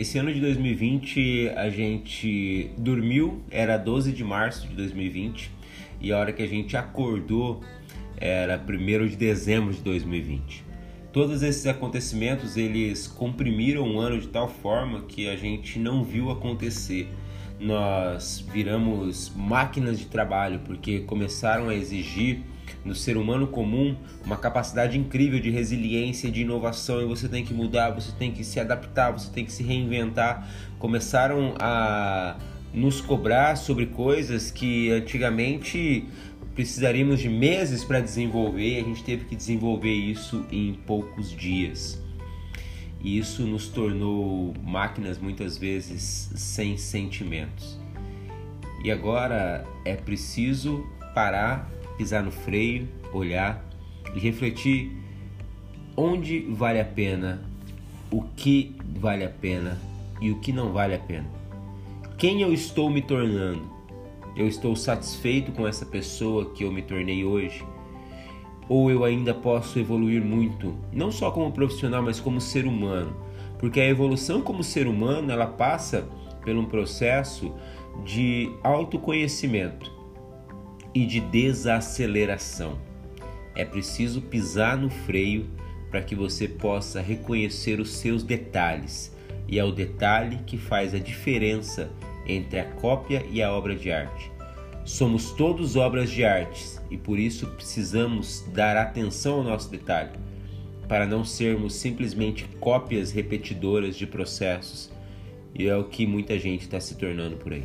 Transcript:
Esse ano de 2020 a gente dormiu, era 12 de março de 2020, e a hora que a gente acordou era 1 de dezembro de 2020. Todos esses acontecimentos eles comprimiram o ano de tal forma que a gente não viu acontecer. Nós viramos máquinas de trabalho porque começaram a exigir no ser humano comum uma capacidade incrível de resiliência, de inovação, e você tem que mudar, você tem que se adaptar, você tem que se reinventar. Começaram a nos cobrar sobre coisas que antigamente precisaríamos de meses para desenvolver, a gente teve que desenvolver isso em poucos dias. E isso nos tornou máquinas muitas vezes sem sentimentos. E agora é preciso parar pisar no freio, olhar e refletir onde vale a pena, o que vale a pena e o que não vale a pena. Quem eu estou me tornando? Eu estou satisfeito com essa pessoa que eu me tornei hoje? Ou eu ainda posso evoluir muito, não só como profissional, mas como ser humano? Porque a evolução como ser humano, ela passa por um processo de autoconhecimento e de desaceleração. É preciso pisar no freio para que você possa reconhecer os seus detalhes, e é o detalhe que faz a diferença entre a cópia e a obra de arte. Somos todos obras de artes e por isso precisamos dar atenção ao nosso detalhe, para não sermos simplesmente cópias repetidoras de processos, e é o que muita gente está se tornando por aí.